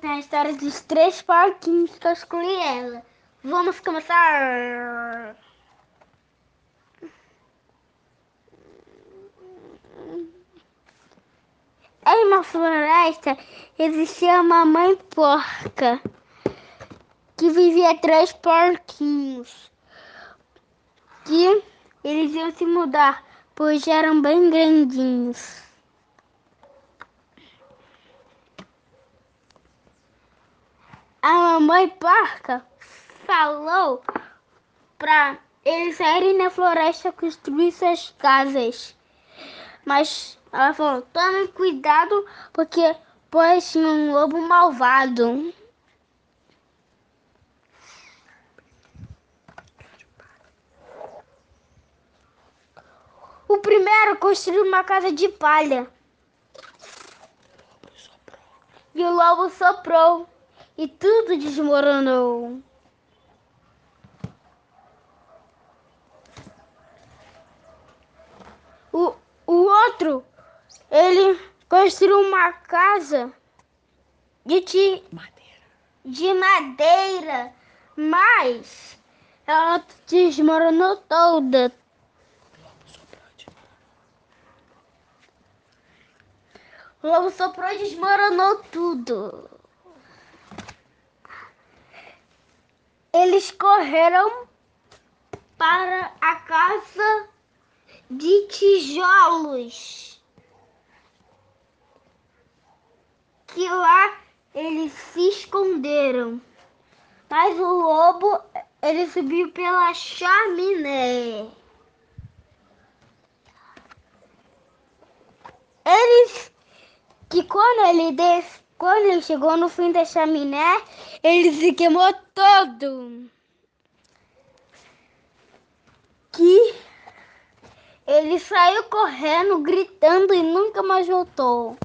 contar a história dos três porquinhos que eu escolhi ela. Vamos começar! Em uma floresta existia uma mãe porca que vivia três porquinhos que eles iam se mudar, pois eram bem grandinhos. A mamãe porca falou para eles saírem na floresta construir suas casas. Mas ela falou: tomem cuidado, porque pode tinha um lobo malvado. O primeiro construiu uma casa de palha. E o lobo soprou e tudo desmoronou. O, o outro, ele construiu uma casa de, ti, Madeira. de madeira, mas ela desmoronou toda. O lobo soprou e desmoronou tudo. Eles correram para a casa de tijolos. Que lá eles se esconderam. Mas o lobo, ele subiu pela chaminé. Eles que quando ele des... quando ele chegou no fim da chaminé, ele se queimou todo. Que ele saiu correndo, gritando e nunca mais voltou.